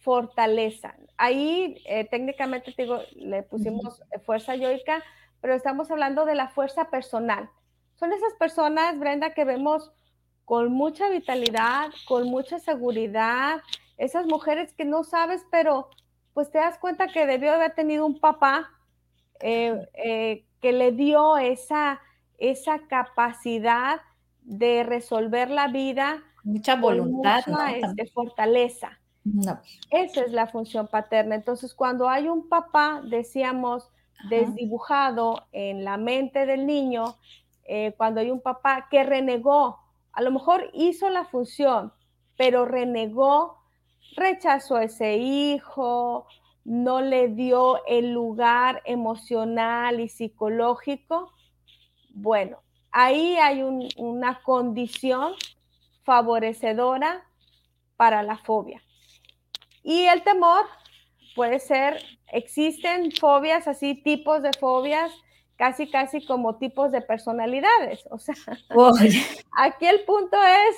fortaleza. Ahí eh, técnicamente digo, le pusimos fuerza yoica, pero estamos hablando de la fuerza personal. Son esas personas, Brenda, que vemos con mucha vitalidad, con mucha seguridad, esas mujeres que no sabes, pero pues te das cuenta que debió haber tenido un papá eh, eh, que le dio esa, esa capacidad de resolver la vida. Mucha voluntad, mucha, este, fortaleza. Esa es la función paterna. Entonces, cuando hay un papá, decíamos, desdibujado en la mente del niño, eh, cuando hay un papá que renegó a lo mejor hizo la función, pero renegó, rechazó a ese hijo, no le dio el lugar emocional y psicológico. Bueno, ahí hay una condición favorecedora para la fobia. Y el temor puede ser, existen fobias así, tipos de fobias casi, casi como tipos de personalidades. O sea, aquí el punto es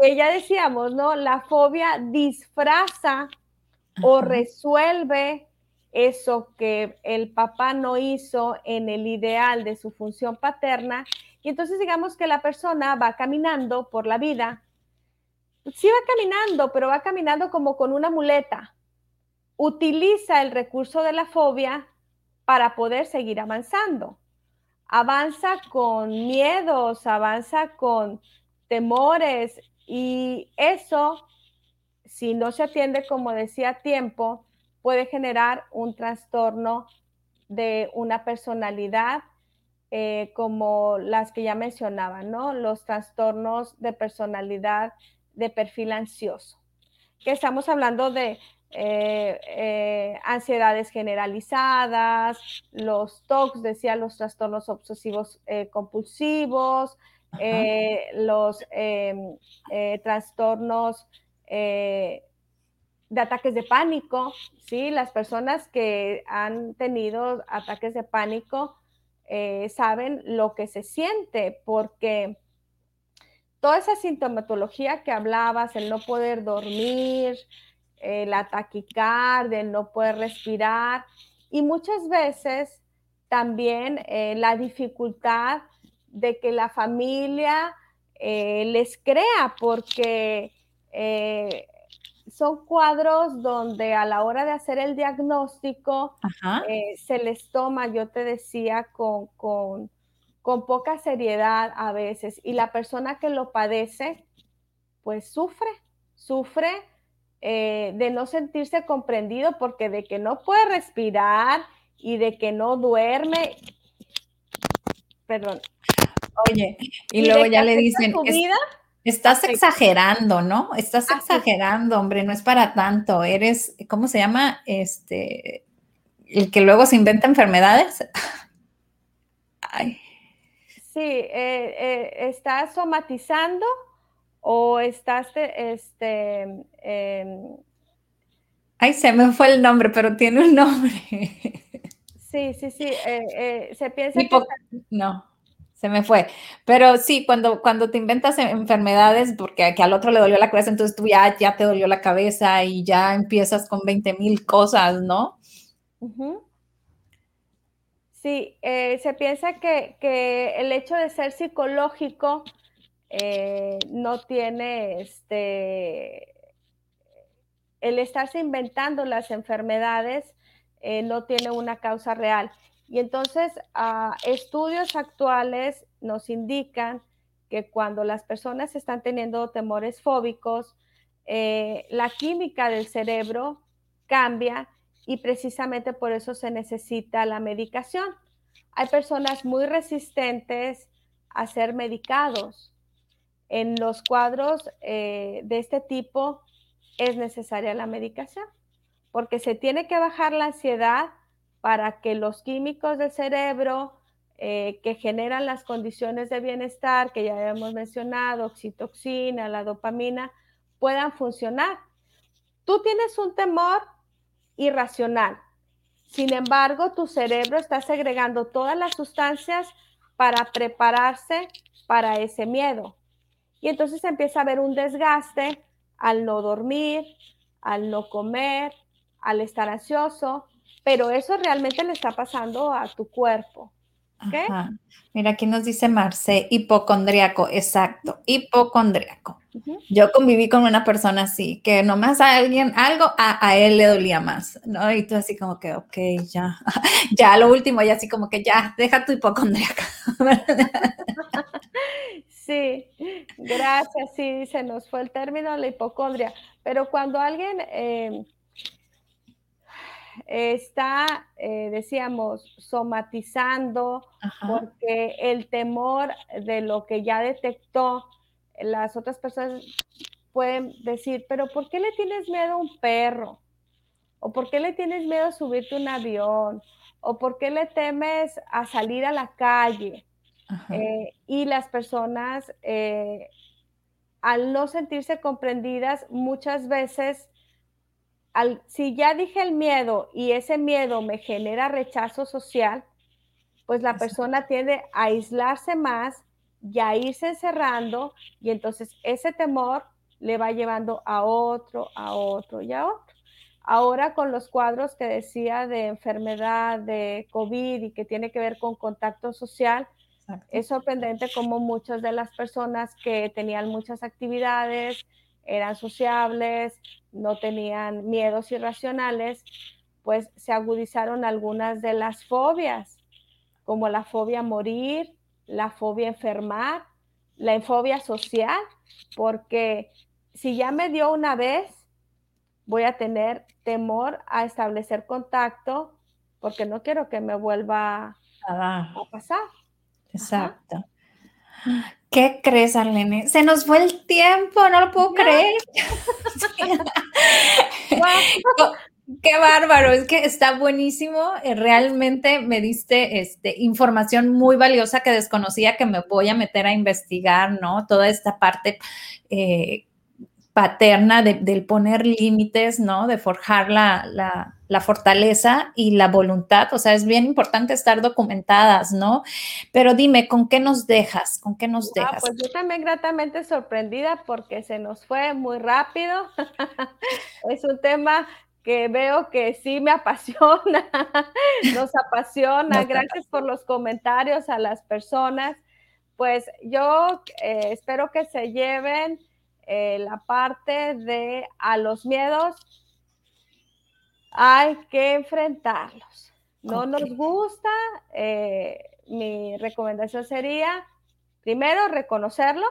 que ya decíamos, ¿no? La fobia disfraza o resuelve eso que el papá no hizo en el ideal de su función paterna. Y entonces digamos que la persona va caminando por la vida. Sí va caminando, pero va caminando como con una muleta. Utiliza el recurso de la fobia para poder seguir avanzando. Avanza con miedos, avanza con temores y eso, si no se atiende como decía a tiempo, puede generar un trastorno de una personalidad eh, como las que ya mencionaba, ¿no? Los trastornos de personalidad de perfil ansioso. Que estamos hablando de eh, eh, ansiedades generalizadas, los TOCs, decía, los trastornos obsesivos eh, compulsivos, los trastornos de ataques de pánico, ¿sí? Las personas que han tenido ataques de pánico saben lo que se siente porque toda esa sintomatología que hablabas, el no poder dormir, la taquicardia, el no poder respirar y muchas veces también eh, la dificultad de que la familia eh, les crea porque eh, son cuadros donde a la hora de hacer el diagnóstico se les toma, yo te decía, con, con, con poca seriedad a veces y la persona que lo padece pues sufre, sufre eh, de no sentirse comprendido porque de que no puede respirar y de que no duerme, perdón. Oye, y, luego ya le dicen, estás exagerando, ¿no? Estás exagerando, hombre, no es para tanto, eres, ¿cómo se llama? Este, el que luego se inventa enfermedades. Ay. Sí, eh, eh, está somatizando o estás, este, Ay, se me fue el nombre, pero tiene un nombre. Sí, sí, sí. Eh, eh, se piensa que... No, se me fue. Pero sí, cuando, cuando te inventas enfermedades, porque que al otro le dolió la cabeza, entonces tú ya, ya te dolió la cabeza y ya empiezas con 20 mil cosas, ¿no? Sí, eh, se piensa que, el hecho de ser psicológico no tiene este el estarse inventando las enfermedades eh, no tiene una causa real. Y entonces, ah, estudios actuales nos indican que cuando las personas están teniendo temores fóbicos, eh, la química del cerebro cambia y precisamente por eso se necesita la medicación. Hay personas muy resistentes a ser medicados. En los cuadros eh, de este tipo es necesaria la medicación porque se tiene que bajar la ansiedad para que los químicos del cerebro eh, que generan las condiciones de bienestar que ya hemos mencionado, oxitoxina, la dopamina, puedan funcionar. Tú tienes un temor irracional. Sin embargo, tu cerebro está segregando todas las sustancias para prepararse para ese miedo. Y entonces empieza a haber un desgaste al no dormir, al no comer, al estar ansioso, pero eso realmente le está pasando a tu cuerpo. Mira, aquí nos dice Marce, hipocondriaco, exacto, hipocondriaco. Yo conviví con una persona así, que nomás a alguien, algo, a, él le dolía más, ¿no? Y tú así como que, ok, ya, ya, lo último, ya así como que ya, deja tu hipocondriaco. sí, gracias, sí, se nos fue el término, la hipocondria, pero cuando alguien... Eh, está, eh, decíamos, somatizando, porque el temor de lo que ya detectó, las otras personas pueden decir, pero ¿por qué le tienes miedo a un perro? ¿O por qué le tienes miedo a subirte un avión? ¿O por qué le temes a salir a la calle? Eh, y las personas, eh, al no sentirse comprendidas, muchas veces si ya dije el miedo y ese miedo me genera rechazo social, pues la persona tiende a aislarse más y a irse encerrando y entonces ese temor le va llevando a otro, a otro y a otro. Ahora con los cuadros que decía de enfermedad, de COVID y que tiene que ver con contacto social, es sorprendente como muchas de las personas que tenían muchas actividades, eran sociables, no tenían miedos irracionales, pues se agudizaron algunas de las fobias, como la fobia a morir, la fobia a enfermar, la fobia social, porque si ya me dio una vez, voy a tener temor a establecer contacto porque no quiero que me vuelva a pasar. Exacto. ¿Qué crees, Arlene? Se nos fue el tiempo, no lo puedo creer. Qué bárbaro, es que está buenísimo. Eh, realmente me diste este, información muy valiosa que desconocía que me voy a meter a investigar, ¿no? Toda esta parte eh, paterna del poner límites, ¿no? De forjar la, fortaleza y la voluntad. O sea, es bien importante estar documentadas, ¿no? Pero dime, ¿con qué nos dejas? ¿Con qué nos dejas? pues yo también gratamente sorprendida porque se nos fue muy rápido. es un tema que veo que sí me apasiona, nos apasiona. Gracias por los comentarios a las personas. Pues yo eh, espero que se lleven eh, la parte de a los miedos hay que enfrentarlos. No nos gusta, eh, mi recomendación sería, primero, reconocerlo,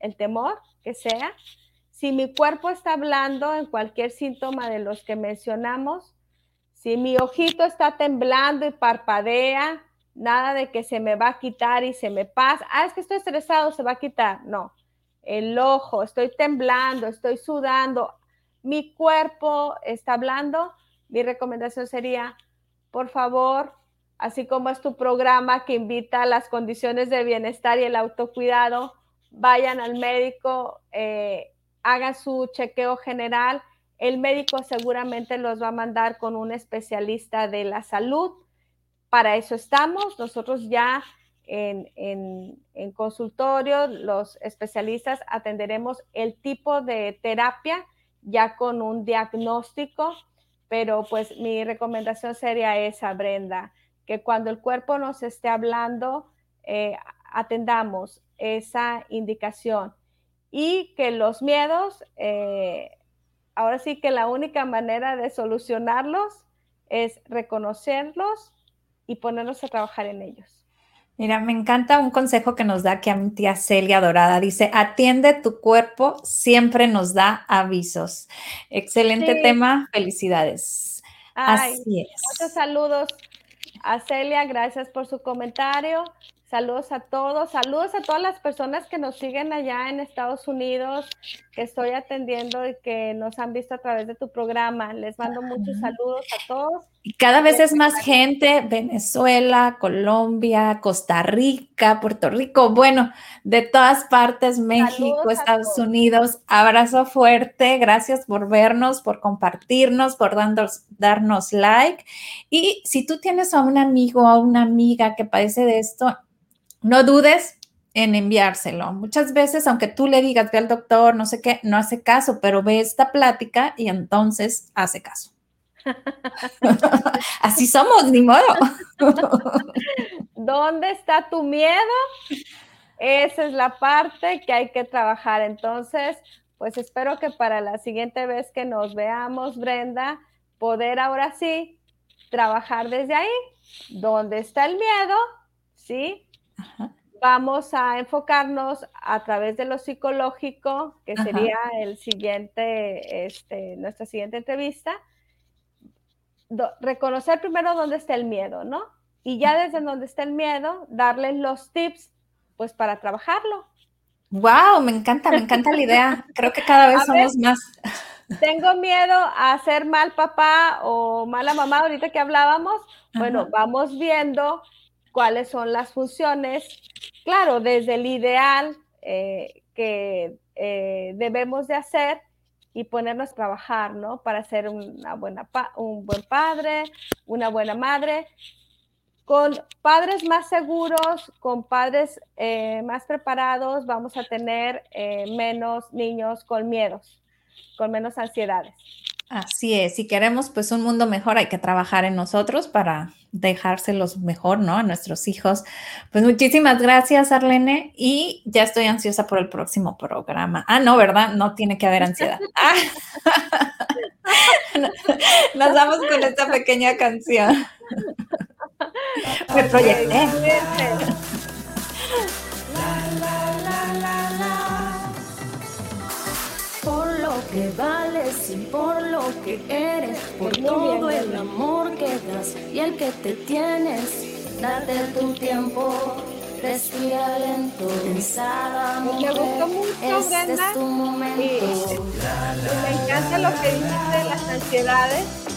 el temor que sea. Si mi cuerpo está hablando en cualquier síntoma de los que mencionamos, si mi ojito está temblando y parpadea, nada de que se me va a quitar y se me pasa. Ah, es que estoy estresado, se va a quitar. No, el ojo, estoy temblando, estoy sudando, mi cuerpo está hablando, mi recomendación sería, por favor, así como es tu programa que invita a las condiciones de bienestar y el autocuidado, vayan al médico, eh, hagan su chequeo general. el médico seguramente los va a mandar con un especialista de la salud. Para eso estamos. Nosotros ya en, en, consultorio, los especialistas atenderemos el tipo de terapia ya con un diagnóstico, pero pues mi recomendación sería esa, Brenda, que cuando el cuerpo nos esté hablando, eh, atendamos esa indicación y que los miedos, eh, ahora sí que la única manera de solucionarlos es reconocerlos y ponernos a trabajar en ellos. Mira, me encanta un consejo que nos da aquí a mi tía Celia Dorada. Dice, atiende tu cuerpo, siempre nos da avisos. Excelente tema, felicidades. Así es. Muchos saludos a Celia, gracias por su comentario. Saludos a todos, saludos a todas las personas que nos siguen allá en Estados Unidos, que estoy atendiendo y que nos han visto a través de tu programa. Les mando muchos saludos a todos. Y cada vez es más gente, Venezuela, Colombia, Costa Rica, Puerto Rico, bueno, de todas partes, México, Estados Unidos. Abrazo fuerte, gracias por vernos, por compartirnos, por darnos, darnos like. Y si tú tienes a un amigo o a una amiga que padece de esto, no dudes en enviárselo. Muchas veces, aunque tú le digas, ve al doctor, no sé qué, no hace caso, pero ve esta plática y entonces hace caso. Así somos, ni modo. ¿Dónde está tu miedo? Esa es la parte que hay que trabajar. Entonces, pues espero que para la siguiente vez que nos veamos, Brenda, poder ahora sí trabajar desde ahí. ¿Dónde está el miedo? ¿Sí? Vamos a enfocarnos a través de lo psicológico, que sería el siguiente, este, nuestra siguiente entrevista. reconocer primero dónde está el miedo, ¿no? Y ya desde donde está el miedo, darles los tips, pues para trabajarlo. Wow, me encanta, me encanta la idea. Creo que cada vez somos más. Tengo miedo a ser mal papá o mala mamá, ahorita que hablábamos. Bueno, vamos viendo cuáles son las funciones, claro, desde el ideal eh, que eh, debemos de hacer y ponernos a trabajar, ¿no? Para ser una buena un buen padre, una buena madre, con padres más seguros, con padres eh, más preparados, vamos a tener menos niños con miedos, con menos ansiedades. Así es, si queremos pues un mundo mejor hay que trabajar en nosotros para dejárselos mejor, ¿no? A nuestros hijos. Pues muchísimas gracias, Arlene, y ya estoy ansiosa por el próximo programa. Ah, no, ¿verdad? No tiene que haber ansiedad. Ah. Nos vamos con esta pequeña canción. Me proyecté que vales y por lo que eres, por todo el amor que das y el que te tienes. Date tu tiempo, respira lento, pensada mujer. Me gustó mucho, este es tu momento. me encanta lo que dices de las ansiedades